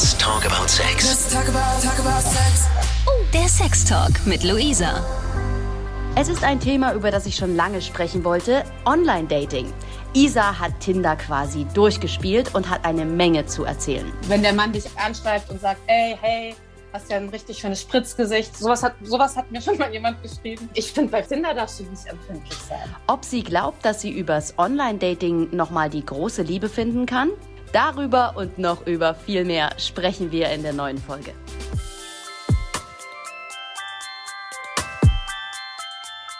Let's talk about sex. Let's talk about, talk about sex. Oh, der Sextalk mit Luisa. Es ist ein Thema, über das ich schon lange sprechen wollte: Online-Dating. Isa hat Tinder quasi durchgespielt und hat eine Menge zu erzählen. Wenn der Mann dich anschreibt und sagt, ey, hey, hast ja ein richtig schönes Spritzgesicht. Sowas hat, sowas hat mir schon mal jemand geschrieben. Ich finde, bei Tinder darfst du nicht empfindlich sein. Ob sie glaubt, dass sie übers Online-Dating nochmal die große Liebe finden kann? Darüber und noch über viel mehr sprechen wir in der neuen Folge.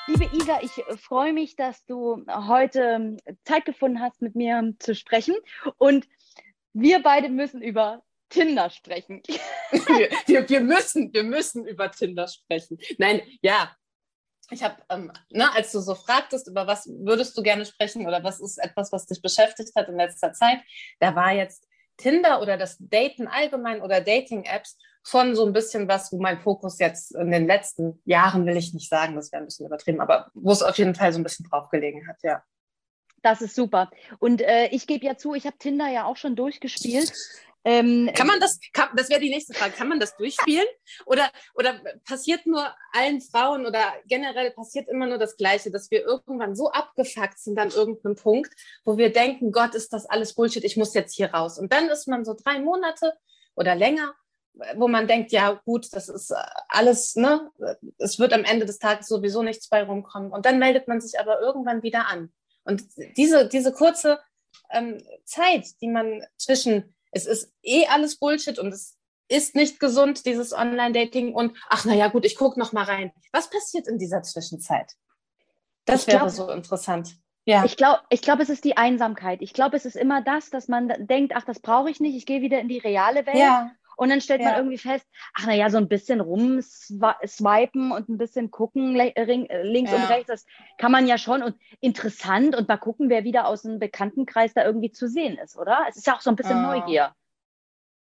Liebe Isa, ich freue mich, dass du heute Zeit gefunden hast, mit mir zu sprechen. Und wir beide müssen über Tinder sprechen. wir, wir, wir, müssen, wir müssen über Tinder sprechen. Nein, ja. Ich habe, ähm, ne, als du so fragtest, über was würdest du gerne sprechen oder was ist etwas, was dich beschäftigt hat in letzter Zeit, da war jetzt Tinder oder das Daten allgemein oder Dating-Apps schon so ein bisschen was, wo mein Fokus jetzt in den letzten Jahren, will ich nicht sagen, das wäre ein bisschen übertrieben, aber wo es auf jeden Fall so ein bisschen drauf gelegen hat, ja. Das ist super. Und äh, ich gebe ja zu, ich habe Tinder ja auch schon durchgespielt. Ähm, kann man das, kann, das wäre die nächste Frage, kann man das durchspielen? Oder, oder passiert nur allen Frauen oder generell passiert immer nur das Gleiche, dass wir irgendwann so abgefuckt sind an irgendeinem Punkt, wo wir denken, Gott, ist das alles Bullshit, ich muss jetzt hier raus. Und dann ist man so drei Monate oder länger, wo man denkt, ja gut, das ist alles, ne, es wird am Ende des Tages sowieso nichts bei rumkommen. Und dann meldet man sich aber irgendwann wieder an. Und diese, diese kurze ähm, Zeit, die man zwischen es ist eh alles Bullshit und es ist nicht gesund, dieses Online-Dating. Und ach, naja, gut, ich gucke noch mal rein. Was passiert in dieser Zwischenzeit? Das wäre glaub, so interessant. Ja. Ich glaube, ich glaub, es ist die Einsamkeit. Ich glaube, es ist immer das, dass man denkt, ach, das brauche ich nicht, ich gehe wieder in die reale Welt. Ja. Und dann stellt ja. man irgendwie fest, ach naja, so ein bisschen rumswipen und ein bisschen gucken links ja. und rechts, das kann man ja schon und interessant und mal gucken, wer wieder aus dem Bekanntenkreis da irgendwie zu sehen ist, oder? Es ist ja auch so ein bisschen ah. Neugier.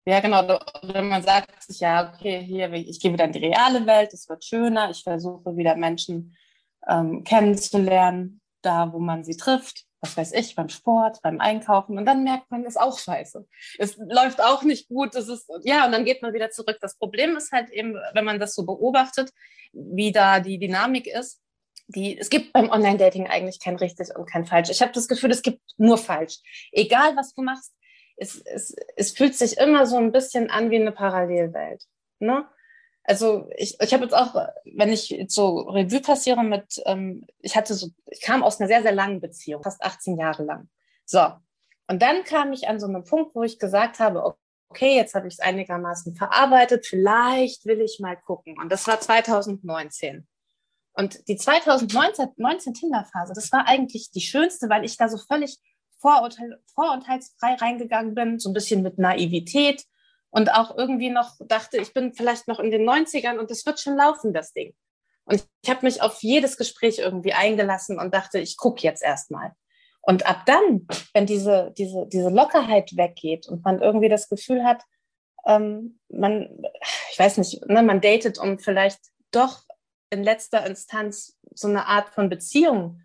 Ja, genau. Wenn man sagt sich, ja, okay, hier, ich gehe wieder in die reale Welt, es wird schöner, ich versuche wieder Menschen ähm, kennenzulernen, da wo man sie trifft was weiß ich, beim Sport, beim Einkaufen und dann merkt man, ist auch scheiße. Es läuft auch nicht gut, es ist, ja, und dann geht man wieder zurück. Das Problem ist halt eben, wenn man das so beobachtet, wie da die Dynamik ist, die, es gibt beim Online-Dating eigentlich kein richtig und kein falsch. Ich habe das Gefühl, es gibt nur falsch. Egal, was du machst, es, es, es fühlt sich immer so ein bisschen an wie eine Parallelwelt. Ne? Also ich, ich habe jetzt auch, wenn ich so Revue passiere mit, ähm, ich hatte so, ich kam aus einer sehr, sehr langen Beziehung, fast 18 Jahre lang. So. Und dann kam ich an so einen Punkt, wo ich gesagt habe, okay, jetzt habe ich es einigermaßen verarbeitet, vielleicht will ich mal gucken. Und das war 2019. Und die 2019 19 Tinder-Phase, das war eigentlich die schönste, weil ich da so völlig vorurteil, vorurteilsfrei reingegangen bin, so ein bisschen mit Naivität und auch irgendwie noch dachte, ich bin vielleicht noch in den 90ern und das wird schon laufen, das Ding. Und ich habe mich auf jedes Gespräch irgendwie eingelassen und dachte, ich gucke jetzt erstmal. Und ab dann, wenn diese, diese, diese Lockerheit weggeht und man irgendwie das Gefühl hat, ähm, man, ich weiß nicht, ne, man datet, um vielleicht doch in letzter Instanz so eine Art von Beziehung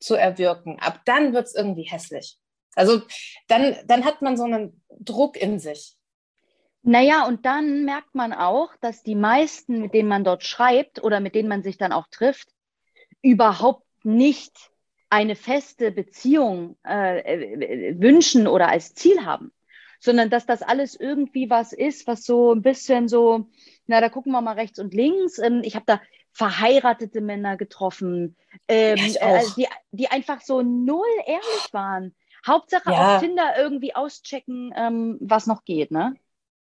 zu erwirken, ab dann wird es irgendwie hässlich. Also dann, dann hat man so einen Druck in sich. Naja, und dann merkt man auch, dass die meisten, mit denen man dort schreibt oder mit denen man sich dann auch trifft, überhaupt nicht eine feste Beziehung äh, äh, wünschen oder als Ziel haben, sondern dass das alles irgendwie was ist, was so ein bisschen so, na, da gucken wir mal rechts und links. Ähm, ich habe da verheiratete Männer getroffen, ähm, ja, äh, die, die einfach so null ehrlich waren. Hauptsache ja. auf Tinder irgendwie auschecken, ähm, was noch geht, ne?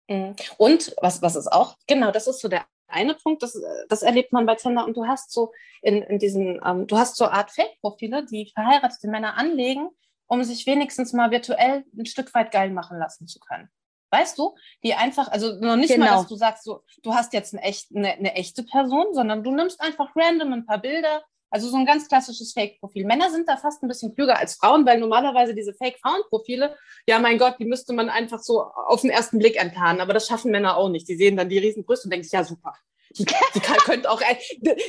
Mhm. Und was, was ist auch, genau, das ist so der eine Punkt, das, das erlebt man bei Tinder und du hast so in, in diesen, ähm, du hast so Art Fake-Profile, die verheiratete Männer anlegen, um sich wenigstens mal virtuell ein Stück weit geil machen lassen zu können. Weißt du, die einfach, also noch nicht genau. mal, dass du sagst, so, du hast jetzt eine, echt, eine, eine echte Person, sondern du nimmst einfach random ein paar Bilder, also so ein ganz klassisches Fake-Profil. Männer sind da fast ein bisschen klüger als Frauen, weil normalerweise diese Fake-Frauen-Profile, ja mein Gott, die müsste man einfach so auf den ersten Blick enttarnen. Aber das schaffen Männer auch nicht. Die sehen dann die Riesenbrüste und denken sich, ja super. Die, kann, könnte auch,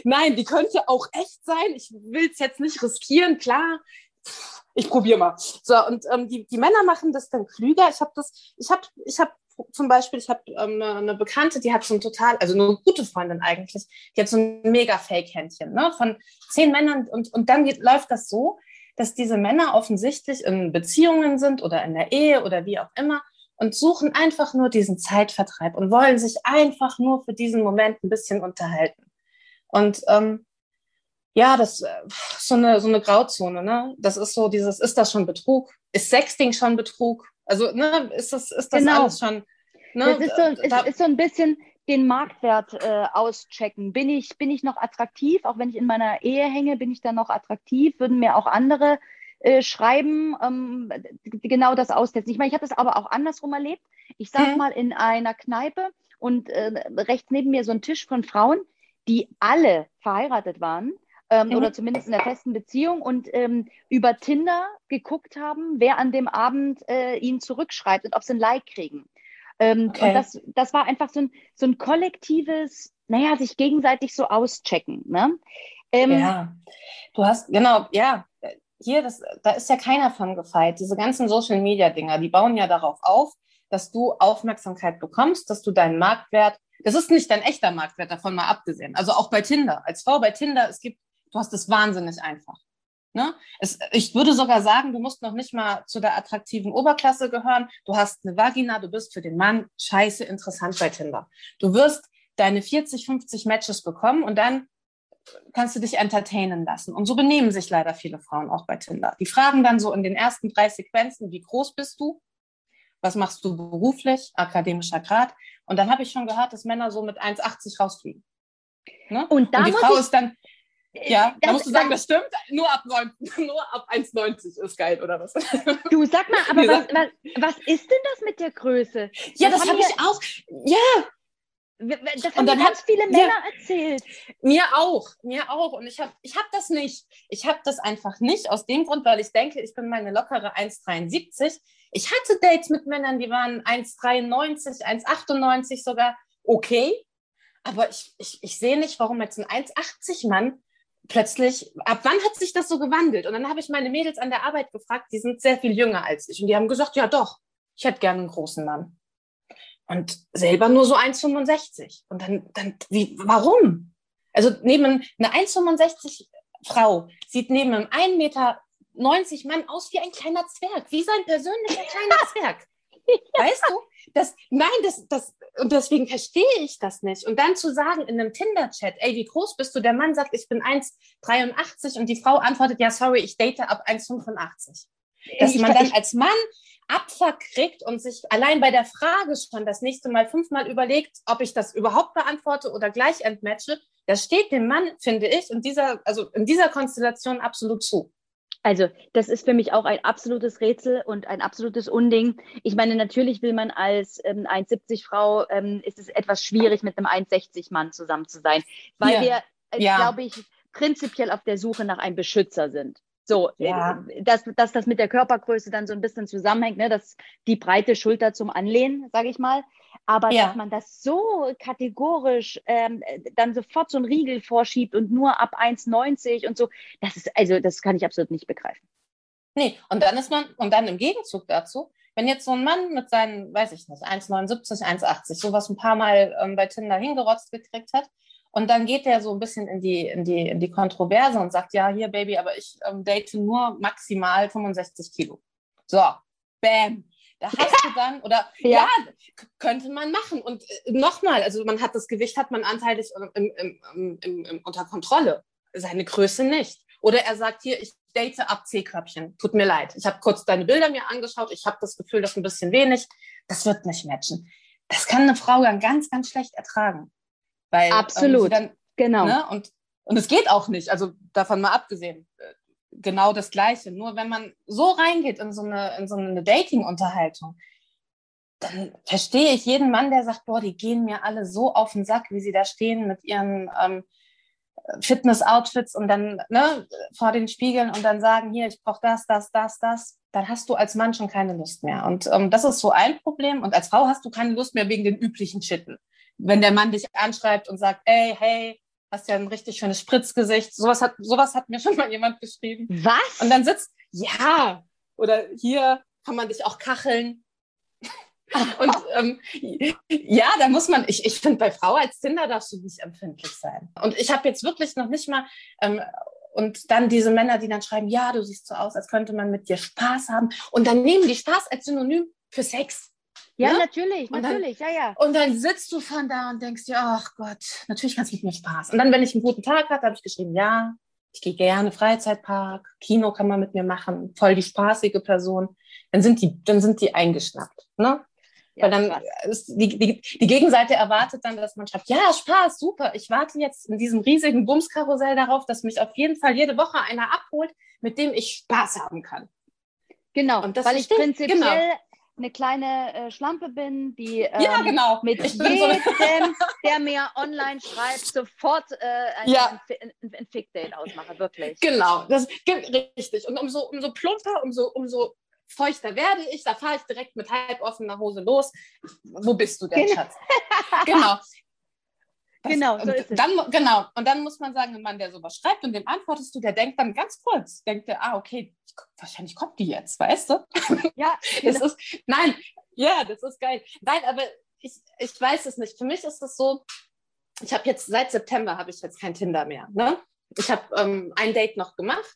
nein, die könnte auch echt sein. Ich will es jetzt nicht riskieren, klar. Ich probiere mal. So, und ähm, die, die Männer machen das dann klüger. Ich habe das, ich habe ich hab zum Beispiel, ich habe ähm, eine, eine Bekannte, die hat so ein total, also eine gute Freundin eigentlich, die hat so ein mega Fake-Händchen ne, von zehn Männern und, und dann geht, läuft das so, dass diese Männer offensichtlich in Beziehungen sind oder in der Ehe oder wie auch immer und suchen einfach nur diesen Zeitvertreib und wollen sich einfach nur für diesen Moment ein bisschen unterhalten. Und ähm, ja, das ist so eine, so eine Grauzone, ne? Das ist so dieses, ist das schon Betrug? Ist Sexting schon Betrug? Also, ne, ist das, ist das genau. alles schon. Ne? Das ist so, da, ist, ist so ein bisschen den Marktwert äh, auschecken. Bin ich, bin ich noch attraktiv? Auch wenn ich in meiner Ehe hänge, bin ich dann noch attraktiv? Würden mir auch andere äh, schreiben, ähm, genau das austesten. Ich meine, ich habe das aber auch andersrum erlebt. Ich saß hm. mal in einer Kneipe und äh, rechts neben mir so ein Tisch von Frauen, die alle verheiratet waren ähm, mhm. oder zumindest in der festen Beziehung und ähm, über Tinder geguckt haben, wer an dem Abend äh, ihnen zurückschreibt und ob sie ein Like kriegen. Ähm, okay. Und das, das war einfach so ein, so ein kollektives, naja, sich gegenseitig so auschecken. Ne? Ähm, ja, du hast, genau, ja, hier, das, da ist ja keiner von gefeit. Diese ganzen Social-Media-Dinger, die bauen ja darauf auf, dass du Aufmerksamkeit bekommst, dass du deinen Marktwert, das ist nicht dein echter Marktwert, davon mal abgesehen. Also auch bei Tinder. Als Frau bei Tinder, es gibt Du hast es wahnsinnig einfach. Ne? Es, ich würde sogar sagen, du musst noch nicht mal zu der attraktiven Oberklasse gehören. Du hast eine Vagina, du bist für den Mann scheiße interessant bei Tinder. Du wirst deine 40, 50 Matches bekommen und dann kannst du dich entertainen lassen. Und so benehmen sich leider viele Frauen auch bei Tinder. Die fragen dann so in den ersten drei Sequenzen, wie groß bist du? Was machst du beruflich? Akademischer Grad. Und dann habe ich schon gehört, dass Männer so mit 1,80 rausfliegen. Ne? Und, da und die Frau ist dann, ja, da musst du sagen, das stimmt. Nur ab, ab 1,90 ist geil, oder was? Du sag mal, aber was, was, was, ist denn das mit der Größe? Ja, das, das habe ich auch. Ja. Das haben mir ganz hat, viele Männer ja, erzählt. Mir auch, mir auch. Und ich habe ich hab das nicht. Ich habe das einfach nicht aus dem Grund, weil ich denke, ich bin meine lockere 1,73. Ich hatte Dates mit Männern, die waren 1,93, 1,98 sogar okay. Aber ich, ich, ich sehe nicht, warum jetzt ein 1,80 Mann plötzlich, ab wann hat sich das so gewandelt? Und dann habe ich meine Mädels an der Arbeit gefragt, die sind sehr viel jünger als ich. Und die haben gesagt, ja doch, ich hätte gerne einen großen Mann. Und selber nur so 1,65. Und dann, dann, wie, warum? Also neben eine 1,65 Frau sieht neben einem 1,90 Meter Mann aus wie ein kleiner Zwerg, wie sein persönlicher kleiner Zwerg. Weißt du? Das, nein, das, das, und deswegen verstehe ich das nicht. Und dann zu sagen in einem Tinder-Chat, ey, wie groß bist du? Der Mann sagt, ich bin 1,83 und die Frau antwortet, ja, sorry, ich date ab 1,85. Dass ich, man dann als Mann Abfuck kriegt und sich allein bei der Frage schon das nächste Mal fünfmal überlegt, ob ich das überhaupt beantworte oder gleich entmatche, das steht dem Mann, finde ich, in dieser, also in dieser Konstellation absolut zu. Also, das ist für mich auch ein absolutes Rätsel und ein absolutes Unding. Ich meine, natürlich will man als ähm, 1,70 Frau, ähm, ist es etwas schwierig, mit einem 1,60 Mann zusammen zu sein, weil ja. wir, äh, ja. glaube ich, prinzipiell auf der Suche nach einem Beschützer sind. So, ja. Äh, dass, dass das mit der Körpergröße dann so ein bisschen zusammenhängt, ne? dass die breite Schulter zum Anlehnen, sage ich mal. Aber ja. dass man das so kategorisch ähm, dann sofort so einen Riegel vorschiebt und nur ab 1,90 und so, das ist, also das kann ich absolut nicht begreifen. Nee, und dann ist man, und dann im Gegenzug dazu, wenn jetzt so ein Mann mit seinen, weiß ich nicht, 1,79, 1,80, sowas ein paar Mal ähm, bei Tinder hingerotzt gekriegt hat, und dann geht der so ein bisschen in die, in die, in die Kontroverse und sagt, ja, hier, Baby, aber ich ähm, date nur maximal 65 Kilo. So, bam. Da hast du dann, oder ja, ja könnte man machen. Und äh, nochmal, also man hat das Gewicht, hat man anteilig im, im, im, unter Kontrolle. Seine Größe nicht. Oder er sagt hier, ich date ab C-Körbchen. Tut mir leid. Ich habe kurz deine Bilder mir angeschaut. Ich habe das Gefühl, das ist ein bisschen wenig. Das wird nicht matchen. Das kann eine Frau dann ganz, ganz schlecht ertragen. Weil, ähm, Absolut. Ähm, dann, genau. Ne, und, und es geht auch nicht. Also davon mal abgesehen. Äh, genau das Gleiche. Nur wenn man so reingeht in so eine, in so eine Dating-Unterhaltung, dann verstehe ich jeden Mann, der sagt, boah, die gehen mir alle so auf den Sack, wie sie da stehen mit ihren ähm, Fitness-Outfits und dann ne, vor den Spiegeln und dann sagen, hier, ich brauche das, das, das, das. Dann hast du als Mann schon keine Lust mehr. Und ähm, das ist so ein Problem. Und als Frau hast du keine Lust mehr wegen den üblichen Schitten. Wenn der Mann dich anschreibt und sagt, ey, hey, hast ja ein richtig schönes Spritzgesicht. Sowas hat, sowas hat mir schon mal jemand geschrieben. Was? Und dann sitzt, ja, oder hier kann man dich auch kacheln. Und ähm, ja, da muss man, ich, ich finde, bei Frau als Tinder darfst du nicht empfindlich sein. Und ich habe jetzt wirklich noch nicht mal, ähm, und dann diese Männer, die dann schreiben, ja, du siehst so aus, als könnte man mit dir Spaß haben. Und dann nehmen die Spaß als Synonym für Sex. Ja, Ne? natürlich, Und dann- natürlich, ja, ja. Und dann sitzt du von da und denkst dir, ach Gott, natürlich kannst du mit mir Spaß. Und dann, wenn ich einen guten Tag hatte, habe ich geschrieben, ja, ich gehe gerne Freizeitpark, Kino kann man mit mir machen, voll die spaßige Person. Dann sind die, dann sind die eingeschnappt. Ne? ja Weil dann ist die, die, die Gegenseite erwartet dann, dass man schreibt, ja, Spaß, super. Ich warte jetzt in diesem riesigen Bumskarussell darauf, dass mich auf jeden Fall jede Woche einer abholt, mit dem ich Spaß haben kann. Genau, Und das weil ich, prinzipiell genau. Eine kleine äh, Schlampe bin, die ähm, ja, genau. mit bin so jedem, der mir online schreibt, sofort äh, ein, Ja. ein, ein, Fick-Date ausmache, wirklich. Genau, das richtig. Und umso, umso plumper, umso, umso feuchter werde ich, da fahre ich direkt mit halb offener Hose los. Wo bist du denn, Genau. Schatz? Genau. Das, Genau, so und ist es. Dann, genau. Und dann muss man sagen, ein Mann, der sowas schreibt und dem antwortest du, der denkt dann ganz kurz, denkt der, ah, okay, wahrscheinlich kommt die jetzt, weißt du? Ja, Das genau. ist, nein, ja, das ist geil. Nein, aber ich, ich weiß es nicht. Für mich ist es so, ich habe jetzt seit September habe ich jetzt kein Tinder mehr. Ne? Ich habe ähm, ein Date noch gemacht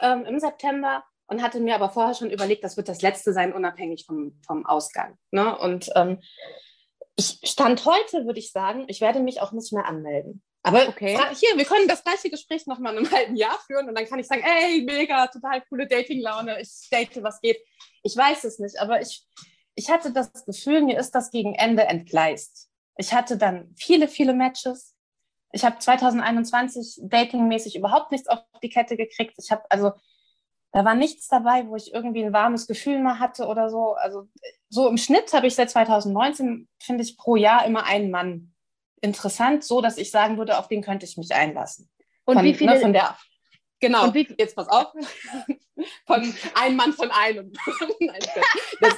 ähm, im September und hatte mir aber vorher schon überlegt, das wird das letzte sein, unabhängig vom, vom Ausgang. Ne? Und ähm, ich stand heute, würde ich sagen, ich werde mich auch nicht mehr anmelden. Aber Okay. hier, wir können das gleiche Gespräch noch mal in einem halben Jahr führen und dann kann ich sagen, ey, mega, total coole Dating-Laune, ich date, was geht. Ich weiß es nicht, aber ich, ich hatte das Gefühl, mir ist das gegen Ende entgleist. Ich hatte dann viele, viele Matches. Ich habe 2021 datingmäßig überhaupt nichts auf die Kette gekriegt. Ich habe also, da war nichts dabei, wo ich irgendwie ein warmes Gefühl mal hatte oder so. Also so im Schnitt habe ich seit 2019, finde ich, pro Jahr immer einen Mann interessant, so dass ich sagen würde, auf den könnte ich mich einlassen. Und von, wie viele, Ne, von der, genau, und wie- jetzt pass auf. Von einem Mann von einem. Nein, das,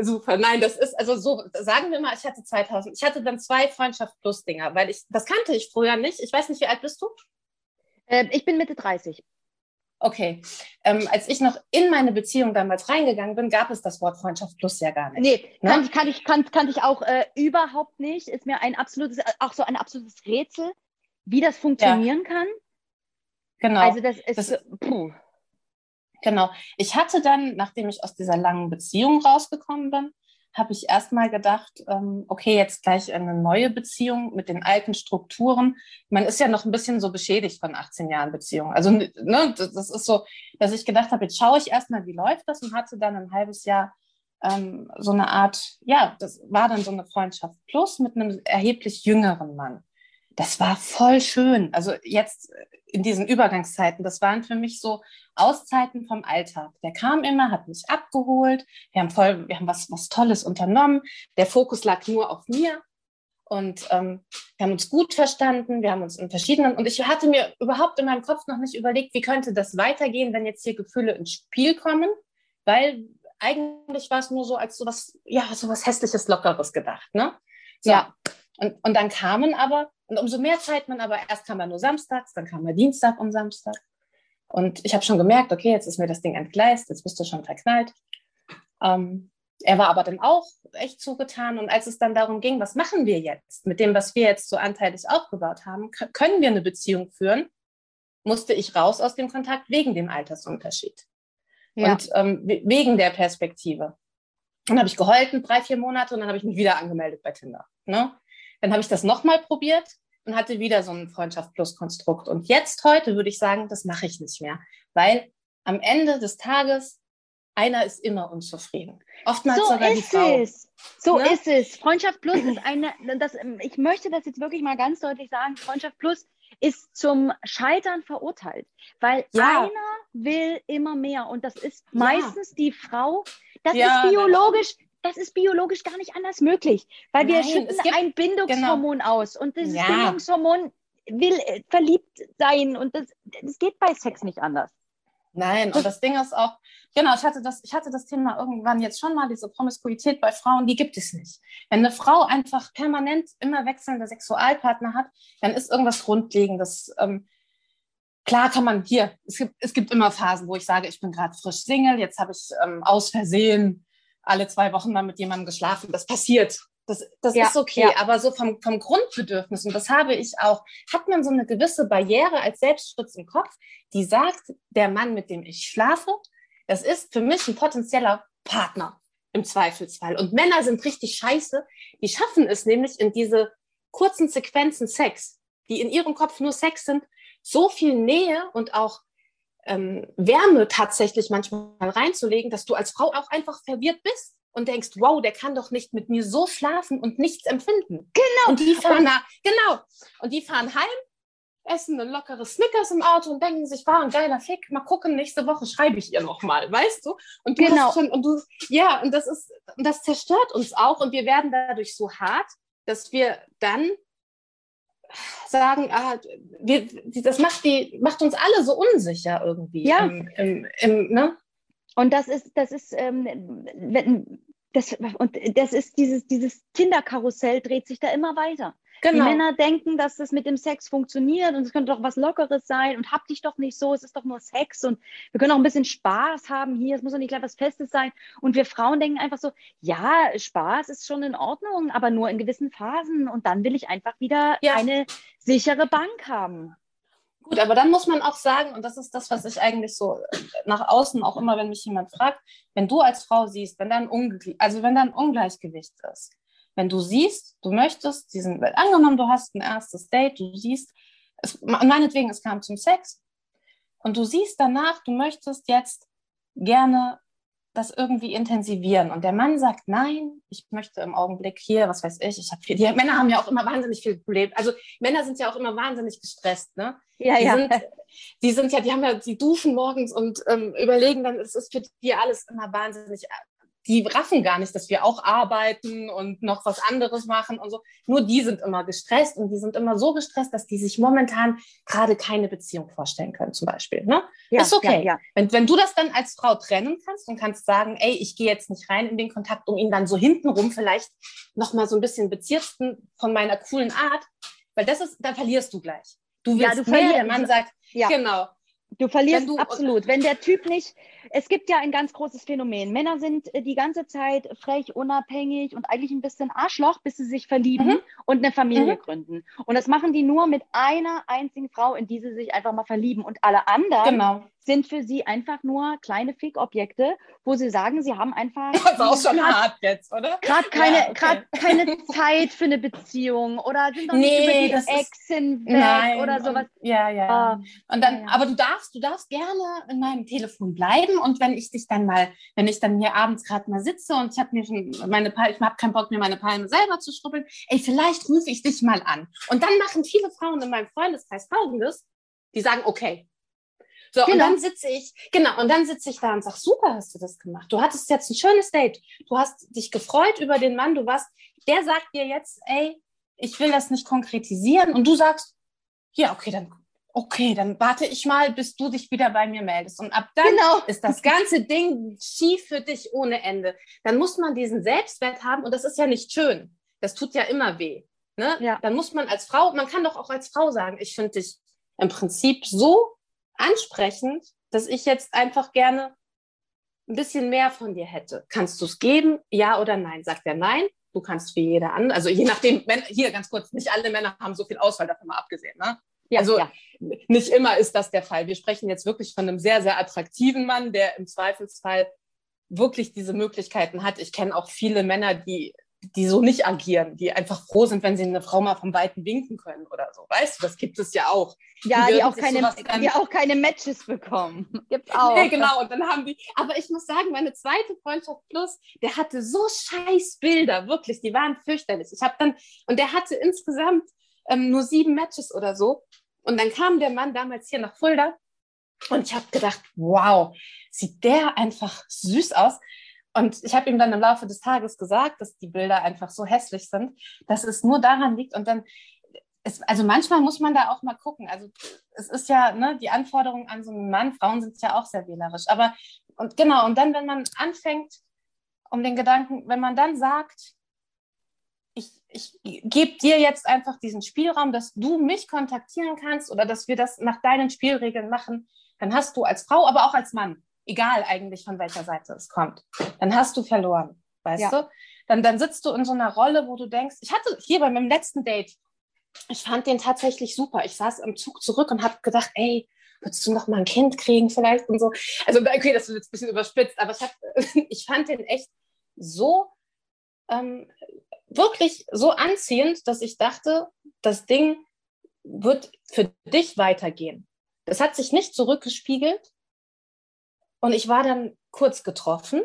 super. Nein, das ist, also so, sagen wir mal, ich hatte 2000, ich hatte dann zwei Freundschaft plus Dinger, weil ich, das kannte ich früher nicht. Ich weiß nicht, wie alt bist du? äh, ich bin Mitte 30. Okay. Ähm, als ich noch in meine Beziehung damals reingegangen bin, gab es das Wort Freundschaft plus ja gar nicht. Nee, Ne? kann, ich- kann, ich, kann, kannte ich auch äh, überhaupt nicht. Ist mir ein absolutes, auch so ein absolutes Rätsel, wie das funktionieren kann. Genau. Also das ist, Das- puh. Genau. Ich hatte dann, nachdem ich aus dieser langen Beziehung rausgekommen bin, habe ich erstmal gedacht, ähm, okay, jetzt gleich eine neue Beziehung mit den alten Strukturen. Man ist ja noch ein bisschen so beschädigt von 18 Jahren Beziehung. Also ne, das, ist so, dass ich gedacht habe, jetzt schaue ich erstmal, wie läuft das und hatte dann ein halbes Jahr ähm, so eine Art, ja, das war dann so eine Freundschaft plus mit einem erheblich jüngeren Mann. Das war voll schön. Also jetzt in diesen Übergangszeiten, das waren für mich so Auszeiten vom Alltag. Der kam immer, hat mich abgeholt. Wir haben voll, wir haben was, was Tolles unternommen. Der Fokus lag nur auf mir. Und ähm, wir haben uns gut verstanden. Wir haben uns in verschiedenen, und ich hatte mir überhaupt in meinem Kopf noch nicht überlegt, wie könnte das weitergehen, wenn jetzt hier Gefühle ins Spiel kommen. Weil eigentlich war es nur so als so was, ja, so was hässliches, lockeres gedacht, ne? So. Ja. Und, und dann kamen aber, und umso mehr Zeit man aber, erst kam er nur samstags, dann kam er Dienstag und Samstag. Und ich habe schon gemerkt, okay, jetzt ist mir das Ding entgleist, jetzt bist du schon verknallt. Ähm, er war aber dann auch echt zugetan. Und als es dann darum ging, was machen wir jetzt mit dem, was wir jetzt so anteilig aufgebaut haben, können wir eine Beziehung führen, musste ich raus aus dem Kontakt wegen dem Altersunterschied Ja. und ähm, we- wegen der Perspektive. Dann habe ich geholfen, drei, vier Monate, und dann habe ich mich wieder angemeldet bei Tinder. Ne? Dann habe ich das nochmal probiert und hatte wieder so ein Freundschaft-Plus-Konstrukt. Und jetzt, heute, würde ich sagen, das mache ich nicht mehr, weil am Ende des Tages einer ist immer unzufrieden. Oftmals so sogar die ist Frau. es. So Ne? ist es. Freundschaft Plus ist eine, das, ich möchte das jetzt wirklich mal ganz deutlich sagen, Freundschaft Plus ist zum Scheitern verurteilt, weil Ja. einer will immer mehr und das ist Ja. meistens die Frau. Das Ja, ist biologisch, das ist biologisch gar nicht anders möglich, weil wir Nein, schütten gibt- ein Bindungshormon aus und dieses Ja. Bindungshormon will äh, verliebt sein und das, das geht bei Sex nicht anders. Nein, und das Ding ist auch, genau, ich hatte das, ich hatte das Thema irgendwann jetzt schon mal, diese Promiskuität bei Frauen, die gibt es nicht. Wenn eine Frau einfach permanent immer wechselnde Sexualpartner hat, dann ist irgendwas Grundlegendes. Ähm, klar kann man hier, es gibt, es gibt immer Phasen, wo ich sage, ich bin gerade frisch Single, jetzt habe ich ähm, aus Versehen alle zwei Wochen mal mit jemandem geschlafen. Das passiert. Das, das Ja, ist okay. ja. Aber so vom, vom Grundbedürfnis, und das habe ich auch, hat man so eine gewisse Barriere als Selbstschutz im Kopf, die sagt, der Mann, mit dem ich schlafe, das ist für mich ein potenzieller Partner im Zweifelsfall. Und Männer sind richtig scheiße. Die schaffen es nämlich in diese kurzen Sequenzen Sex, die in ihrem Kopf nur Sex sind, so viel Nähe und auch ähm, Wärme tatsächlich manchmal reinzulegen, dass du als Frau auch einfach verwirrt bist und denkst, wow, der kann doch nicht mit mir so schlafen und nichts empfinden. Genau. Und die fahren nach, genau. Und die fahren heim, essen ein lockeres Snickers im Auto und denken sich, war ein geiler Fick, mal gucken, nächste Woche schreibe ich ihr nochmal, weißt du? Und du Genau. schon, und du, ja, und das ist, und das zerstört uns auch und wir werden dadurch so hart, dass wir dann sagen, ah, wir, das macht, die, macht uns alle so unsicher irgendwie. Ja. Im, im, im, ne? Und das ist, das ist, ähm, wenn, das, und das ist dieses, dieses Tinder-Karussell dreht sich da immer weiter. Die Genau. Männer denken, dass das mit dem Sex funktioniert und es könnte doch was Lockeres sein und hab dich doch nicht so, es ist doch nur Sex und wir können auch ein bisschen Spaß haben hier, es muss doch nicht gleich was Festes sein. Und wir Frauen denken einfach so, ja, Spaß ist schon in Ordnung, aber nur in gewissen Phasen und dann will ich einfach wieder Ja. eine sichere Bank haben. Gut, aber dann muss man auch sagen, und das ist das, was ich eigentlich so nach außen auch immer, wenn mich jemand fragt, wenn du als Frau siehst, wenn da ein, Unge also wenn da ein Ungleichgewicht ist, wenn du siehst, du möchtest diesen, angenommen, du hast ein erstes Date, du siehst, es, meinetwegen, es kam zum Sex, und du siehst danach, du möchtest jetzt gerne das irgendwie intensivieren. Und der Mann sagt, nein, ich möchte im Augenblick hier, was weiß ich, ich habe viel, die Männer haben ja auch immer wahnsinnig viel Problem. Also Männer sind ja auch immer wahnsinnig gestresst, ne? Ja, die, ja. sind, die sind ja, die haben ja, die duschen morgens und ähm, überlegen dann, es ist für die alles immer wahnsinnig. Die raffen gar nicht, dass wir auch arbeiten und noch was anderes machen und so. Nur die sind immer gestresst und die sind immer so gestresst, dass die sich momentan gerade keine Beziehung vorstellen können, zum Beispiel. Ne? ja, ist okay. Ja, ja. Wenn, wenn du das dann als Frau trennen kannst und kannst sagen, ey, ich gehe jetzt nicht rein in den Kontakt, um ihn dann so hintenrum vielleicht nochmal so ein bisschen bezirzen von meiner coolen Art, weil das ist, dann verlierst du gleich. Du Ja, willst du mehr, verlierst- der Mann sagt, Ja. genau. Du verlierst Wenn du- absolut. Wenn der Typ nicht, es gibt ja ein ganz großes Phänomen. Männer sind äh, die ganze Zeit frech, unabhängig und eigentlich ein bisschen Arschloch, bis sie sich verlieben Mhm. und eine Familie Mhm. gründen. Und das machen die nur mit einer einzigen Frau, in die sie sich einfach mal verlieben. Und alle anderen Genau. sind für sie einfach nur kleine Fickobjekte, wo sie sagen, sie haben einfach Das ist auch schon gerade hart jetzt, oder? keine, Ja, okay. grad keine Zeit für eine Beziehung oder sind noch Nee, nicht über die das Ex hinweg oder sowas. Und, ja, ja. Ah, Und dann, ja, ja. aber du darfst, du darfst gerne in meinem Telefon bleiben und wenn ich dich dann mal, wenn ich dann hier abends gerade mal sitze und ich habe mir schon meine Palme, ich habe keinen Bock mir meine Palme selber zu schrubbeln, ey, vielleicht rufe ich dich mal an. Und dann machen viele Frauen in meinem Freundeskreis Folgendes, die sagen, okay. So, und Genau. dann sitze ich, genau, und dann sitze ich da und sag, super hast du das gemacht. Du hattest jetzt ein schönes Date. Du hast dich gefreut über den Mann, du warst, der sagt dir jetzt, ey, ich will das nicht konkretisieren und du sagst, ja, okay, dann, okay, dann warte ich mal, bis du dich wieder bei mir meldest. Und ab dann Genau. ist das ganze Ding schief für dich ohne Ende. Dann muss man diesen Selbstwert haben und das ist ja nicht schön. Das tut ja immer weh. Ne? Ja. Dann muss man als Frau, man kann doch auch als Frau sagen, ich finde dich im Prinzip so ansprechend, dass ich jetzt einfach gerne ein bisschen mehr von dir hätte. Kannst du es geben? Ja oder nein? Sagt er nein? Du kannst wie jeder andere, also je nachdem, wenn, hier ganz kurz, nicht alle Männer haben so viel Auswahl, davon mal abgesehen. Ne? Ja, also ja. nicht immer ist das der Fall. Wir sprechen jetzt wirklich von einem sehr, sehr attraktiven Mann, der im Zweifelsfall wirklich diese Möglichkeiten hat. Ich kenne auch viele Männer, die, die so nicht agieren, die einfach froh sind, wenn sie eine Frau mal vom Weiten winken können oder so. Weißt du, das gibt es ja auch. Ja, Die die auch, keine, dann- die auch keine Matches bekommen. Gibt's auch. Nee, genau. Und dann haben die, aber ich muss sagen, meine zweite Freundschaft plus, der hatte so scheiß Bilder, wirklich, die waren fürchterlich. Ich habe dann, und der hatte insgesamt ähm, nur sieben Matches oder so. Und dann kam der Mann damals hier nach Fulda und ich habe gedacht, wow, sieht der einfach süß aus. Und ich habe ihm dann im Laufe des Tages gesagt, dass die Bilder einfach so hässlich sind, dass es nur daran liegt. Und dann, es, also manchmal muss man da auch mal gucken. Also es ist ja ne, die Anforderung an so einen Mann, Frauen sind ja auch sehr wählerisch. Aber und genau, und dann, wenn man anfängt, um den Gedanken, wenn man dann sagt, ich, ich gebe dir jetzt einfach diesen Spielraum, dass du mich kontaktieren kannst oder dass wir das nach deinen Spielregeln machen, dann hast du als Frau, aber auch als Mann, egal eigentlich von welcher Seite es kommt, dann hast du verloren, weißt Ja. du? Dann, dann sitzt du in so einer Rolle, wo du denkst, ich hatte hier bei meinem letzten Date, ich fand den tatsächlich super. Ich saß im Zug zurück und habe gedacht, ey, würdest du noch mal ein Kind kriegen vielleicht und so. Also okay, das wird jetzt ein bisschen überspitzt, aber ich, hab, ich fand den echt so ähm, wirklich so anziehend, dass ich dachte, das Ding wird für dich weitergehen. Das hat sich nicht zurückgespiegelt und ich war dann kurz getroffen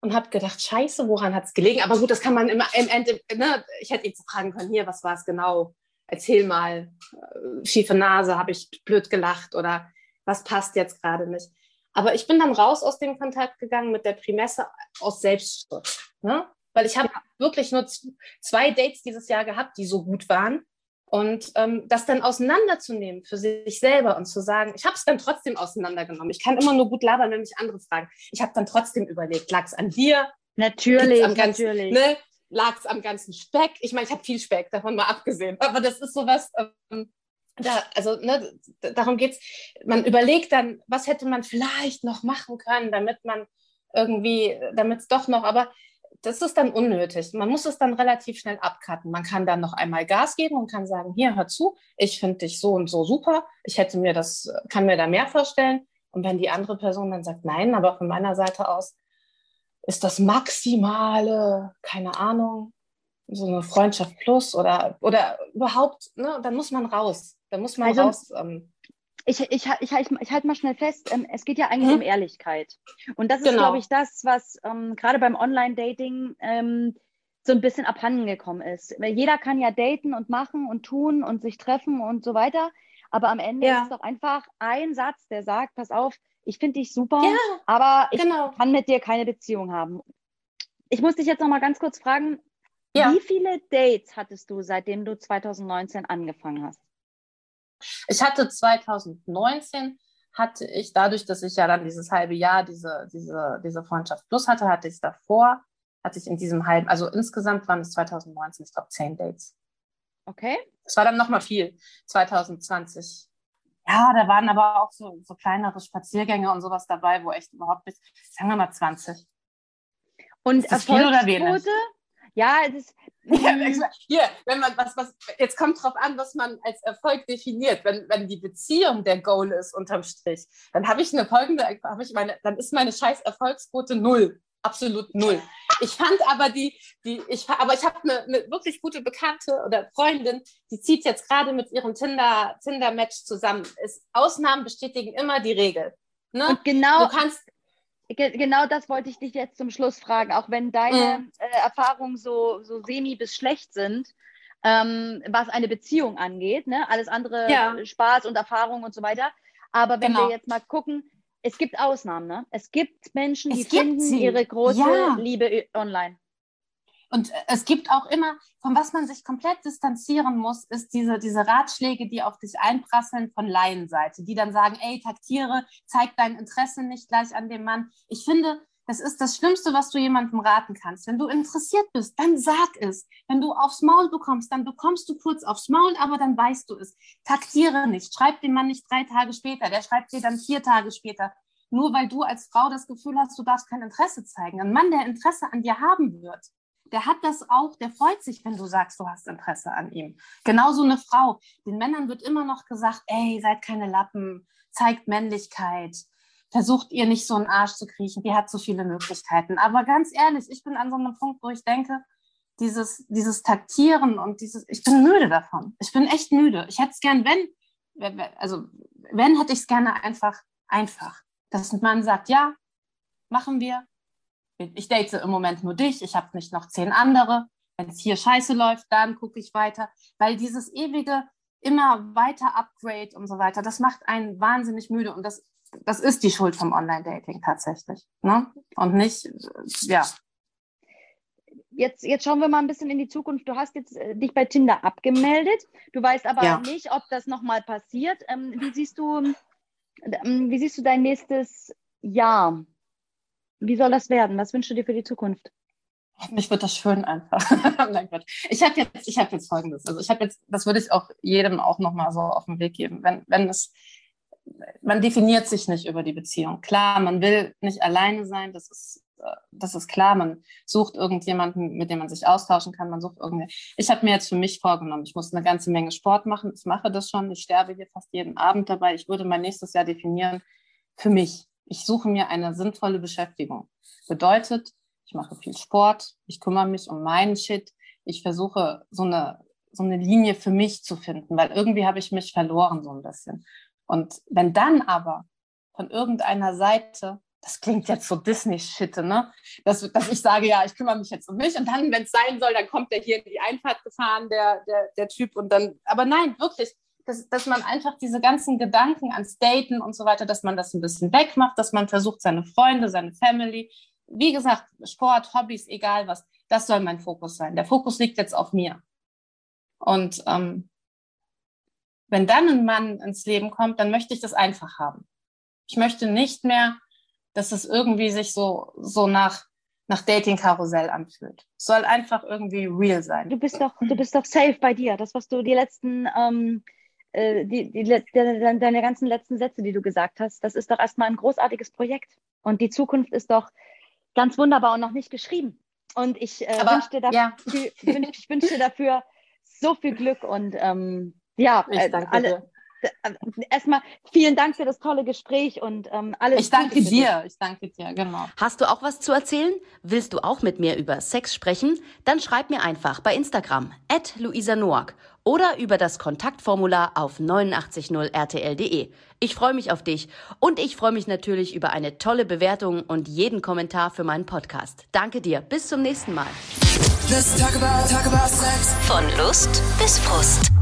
und habe gedacht, scheiße, woran hat es gelegen? Aber gut, das kann man immer im Ende, ne? ich hätte ihn fragen können, hier, was war es genau? Erzähl mal, äh, schiefe Nase, habe ich blöd gelacht oder was passt jetzt gerade nicht? Aber ich bin dann raus aus dem Kontakt gegangen mit der Prämisse aus Selbstschutz. Ne? Weil ich habe wirklich nur zwei Dates dieses Jahr gehabt, die so gut waren. Und ähm, das dann auseinanderzunehmen für sich selber und zu sagen, ich habe es dann trotzdem auseinandergenommen. Ich kann immer nur gut labern, wenn mich andere fragen. Ich habe dann trotzdem überlegt, lag es an dir? Natürlich, am ganzen, natürlich. Ne? Lag es am ganzen Speck? Ich meine, ich habe viel Speck, davon mal abgesehen. Aber das ist sowas, ähm, da, also ne, darum geht's. Man überlegt dann, was hätte man vielleicht noch machen können, damit man irgendwie, damit es doch noch, aber das ist dann unnötig. Man muss es dann relativ schnell abcutten. Man kann dann noch einmal Gas geben und kann sagen, hier, hör zu, ich finde dich so und so super. Ich hätte mir das, kann mir da mehr vorstellen. Und wenn die andere Person dann sagt, nein, aber von meiner Seite aus ist das Maximale, keine Ahnung, so eine Freundschaft plus oder, oder überhaupt, ne, dann muss man raus. Dann muss man Also- raus. Ähm, ich, ich, ich, ich, ich halte mal schnell fest, ähm, es geht ja eigentlich Mhm. um Ehrlichkeit. Und das ist, Genau. glaube ich, das, was ähm, gerade beim Online-Dating ähm, so ein bisschen abhanden gekommen ist. Jeder kann ja daten und machen und tun und sich treffen und so weiter. Aber am Ende Ja. ist doch einfach ein Satz, der sagt, pass auf, ich finde dich super, ja, aber ich genau. kann mit dir keine Beziehung haben. Ich muss dich jetzt noch mal ganz kurz fragen, Ja. wie viele Dates hattest du, seitdem du 2019 angefangen hast? Ich hatte 2019, hatte ich dadurch, dass ich ja dann dieses halbe Jahr diese, diese, diese Freundschaft plus hatte, hatte ich davor, hatte ich in diesem halben, also insgesamt waren es 2019, ich glaube, zehn Dates. Okay? Es war dann nochmal viel, 2020. Ja, da waren aber auch so, so kleinere Spaziergänge und sowas dabei, wo echt überhaupt nicht, sagen wir mal 20. Und Ist das viel oder wenig? Erfolgsquote? Ja, es ist. Ja, sag, Hier, wenn man was, was, jetzt kommt drauf an, was man als Erfolg definiert. Wenn, wenn die Beziehung der Goal ist unterm Strich, dann habe ich eine folgende, habe ich meine, dann ist meine scheiß Erfolgsquote null. Absolut null. Ich fand aber die, die, ich, aber ich habe eine, eine wirklich gute Bekannte oder Freundin, die zieht jetzt gerade mit ihrem Tinder, Tinder-Match zusammen. Es, Ausnahmen bestätigen immer die Regel. Ne? Und genau, Du kannst, ge genau das wollte ich dich jetzt zum Schluss fragen, auch wenn deine Mhm. äh, Erfahrungen so, so semi bis schlecht sind, ähm, was eine Beziehung angeht, ne? Alles andere Ja. äh, Spaß und Erfahrung und so weiter. Aber wenn Genau. wir jetzt mal gucken, es gibt Ausnahmen, ne? Es gibt Menschen, die Es finden ihre große Ja. Liebe online. Und äh, es gibt auch immer, von was man sich komplett distanzieren muss, ist diese, diese Ratschläge, die auf dich einprasseln von Laienseite, die dann sagen, ey, taktiere, zeig dein Interesse nicht gleich an dem Mann. Ich finde, das ist das Schlimmste, was du jemandem raten kannst. Wenn du interessiert bist, dann sag es. Wenn du aufs Maul bekommst, dann bekommst du kurz aufs Maul, aber dann weißt du es. Taktiere nicht. Schreib den Mann nicht drei Tage später. Der schreibt dir dann vier Tage später. Nur weil du als Frau das Gefühl hast, du darfst kein Interesse zeigen. Ein Mann, der Interesse an dir haben wird, der hat das auch, der freut sich, wenn du sagst, du hast Interesse an ihm. Genauso eine Frau. Den Männern wird immer noch gesagt, ey, seid keine Lappen, zeigt Männlichkeit, versucht ihr nicht so einen Arsch zu kriechen, die hat so viele Möglichkeiten. Aber ganz ehrlich, ich bin an so einem Punkt, wo ich denke, dieses, dieses Taktieren und dieses, ich bin müde davon. Ich bin echt müde. Ich hätte es gern, wenn, also wenn, hätte ich es gerne einfach, einfach. Dass ein Mann sagt, ja, machen wir, ich date im Moment nur dich, ich habe nicht noch zehn andere. Wenn es hier scheiße läuft, dann gucke ich weiter. Weil dieses ewige immer weiter Upgrade und so weiter, das macht einen wahnsinnig müde. Und das, das ist die Schuld vom Online-Dating tatsächlich. Ne? Und nicht, ja. Jetzt, jetzt schauen wir mal ein bisschen in die Zukunft. Du hast jetzt äh, dich bei Tinder abgemeldet. Du weißt aber Ja. nicht, ob das nochmal passiert. Ähm, wie siehst du, ähm, wie siehst du dein nächstes Jahr? Wie soll das werden? Was wünschst du dir für die Zukunft? Mich wird das schön einfach. Ich habe jetzt, ich jetzt Folgendes. Also ich habe jetzt, das würde ich auch jedem auch nochmal so auf den Weg geben. Wenn, wenn es, man definiert sich nicht über die Beziehung. Klar, man will nicht alleine sein, das ist, äh, das ist klar. Man sucht irgendjemanden, mit dem man sich austauschen kann. Man sucht. Ich habe mir jetzt für mich vorgenommen, ich muss eine ganze Menge Sport machen. Ich mache das schon. Ich sterbe hier fast jeden Abend dabei. Ich würde mein nächstes Jahr definieren für mich. Ich suche mir eine sinnvolle Beschäftigung. Bedeutet, ich mache viel Sport, ich kümmere mich um meinen Shit, ich versuche so eine, so eine Linie für mich zu finden, weil irgendwie habe ich mich verloren so ein bisschen. Und wenn dann aber von irgendeiner Seite, das klingt jetzt so Disney-Shit, ne? Dass, dass ich sage, ja, ich kümmere mich jetzt um mich und dann, wenn es sein soll, dann kommt der hier in die Einfahrt gefahren, der, der, der Typ und dann, aber nein, wirklich, dass, dass man einfach diese ganzen Gedanken ans Daten und so weiter, dass man das ein bisschen wegmacht, dass man versucht, seine Freunde, seine Family, wie gesagt, Sport, Hobbys, egal was, das soll mein Fokus sein. Der Fokus liegt jetzt auf mir. Und ähm, wenn dann ein Mann ins Leben kommt, dann möchte ich das einfach haben. Ich möchte nicht mehr, dass es irgendwie sich so, so nach, nach Dating-Karussell anfühlt. Es soll einfach irgendwie real sein. Du bist doch, du bist doch safe bei dir. Das, was du die letzten, ähm, äh, die, die, die, deine ganzen letzten Sätze, die du gesagt hast, das ist doch erstmal ein großartiges Projekt. Und die Zukunft ist doch ganz wunderbar und noch nicht geschrieben. Und ich äh, wünsche dir, dafür, ja. wünsch, wünsch dir dafür so viel Glück und ähm, ja, ich äh, danke alle, erstmal vielen Dank für das tolle Gespräch und ähm, alles. Ich danke Gute dir. Ich danke dir, genau. Hast du auch was zu erzählen? Willst du auch mit mir über Sex sprechen? Dann schreib mir einfach bei Instagram at Luisa Noack oder über das Kontaktformular auf 890rtl.de. Ich freue mich auf dich und ich freue mich natürlich über eine tolle Bewertung und jeden Kommentar für meinen Podcast. Danke dir. Bis zum nächsten Mal. Talk about, talk about Von Lust bis Frust.